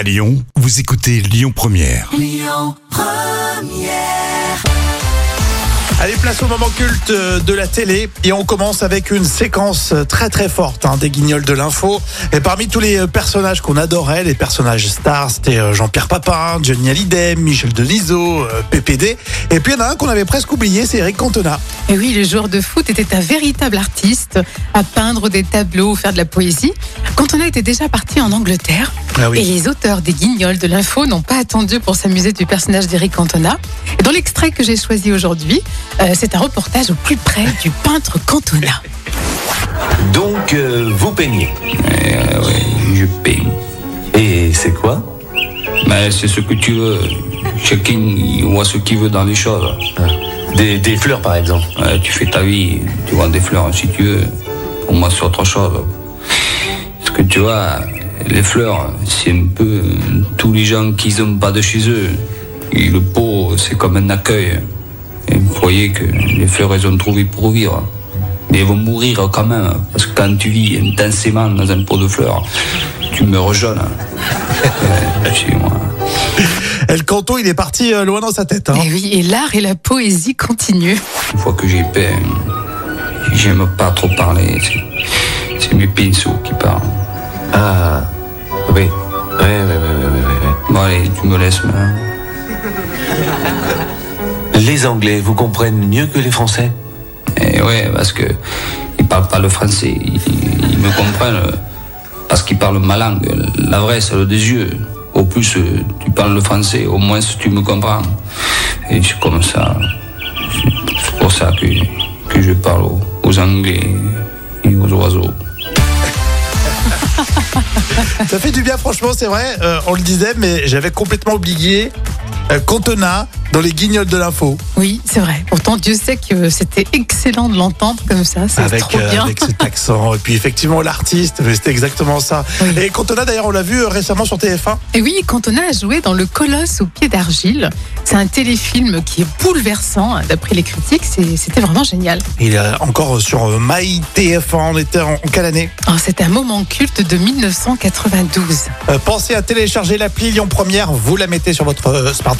À Lyon, vous écoutez Lyon Première. Allez, place au moment culte euh, de la télé et on commence avec une séquence très très forte hein, des guignols de l'info. Et parmi tous les euh, personnages qu'on adorait, les personnages stars, c'était euh, Jean-Pierre Papin, Johnny Hallyday, Michel Denisot, euh, PPD. Et puis il y en a un qu'on avait presque oublié, c'est Eric Cantona. Et oui, le joueur de foot était un véritable artiste à peindre des tableaux faire de la poésie. Quand on a été déjà parti en Angleterre, Ah oui. et les auteurs des guignols de l'info n'ont pas attendu pour s'amuser du personnage d'Eric Cantona. Et dans l'extrait que j'ai choisi aujourd'hui, euh, c'est un reportage au plus près du peintre Cantona. Donc, euh, vous peignez. Euh, ouais, je peigne. Et c'est quoi? Mais c'est ce que tu veux. Chacun voit ce qu'il veut dans les choses. des, des fleurs, par exemple. Ouais, tu fais ta vie, tu vois des fleurs si tu veux. Pour moi, c'est autre chose. Parce que tu vois, les fleurs, c'est un peu tous les gens qui n'ont pas de chez eux. Et le pot, c'est comme un accueil. Et vous croyez que les fleurs, elles ont trouvé pour vivre. Mais elles vont mourir quand même. Parce que quand tu vis intensément dans un pot de fleurs, tu meurs jeune. Sais, moi. El Canto, il est parti euh, loin dans sa tête. hein. Et oui, et l'art et la poésie continuent. Une fois que j'ai peint, j'aime pas trop parler. C'est- C'est mes pinceaux qui parlent. Ah, oui. Ouais, ouais, ouais, ouais, ouais, Bon, allez, tu me laisses maintenant. Les Anglais vous comprennent mieux que les Français Et ouais, parce que ils parlent pas le français. Ils, ils me comprennent euh, parce qu'ils parlent ma langue. La vraie, celle des yeux. Au plus, euh, tu parles le français, au moins tu me comprends. Et c'est comme ça. C'est pour ça que, que je parle aux Anglais et aux oiseaux. Ça fait du bien, franchement, c'est vrai. euh, on le disait, mais j'avais complètement oublié euh, Cantona dans les guignols de l'info. Oui, c'est vrai. Pourtant, Dieu sait que c'était excellent de l'entendre comme ça. C'est Avec, trop euh, bien. avec cet accent. Et puis effectivement, l'artiste, mais c'était exactement ça. Oui. Et Cantona, d'ailleurs, on l'a vu euh, récemment sur TF1. Et oui, Cantona a joué dans Le Colosse au pied d'argile. C'est un téléfilm qui est bouleversant, hein, d'après les critiques. C'est- C'était vraiment génial. Il est encore sur euh, My TF1. On était en, en quelle année? Oh, c'est un moment culte de 1992. Euh, Pensez à télécharger l'appli Lyon Première. Vous la mettez sur votre euh, smartphone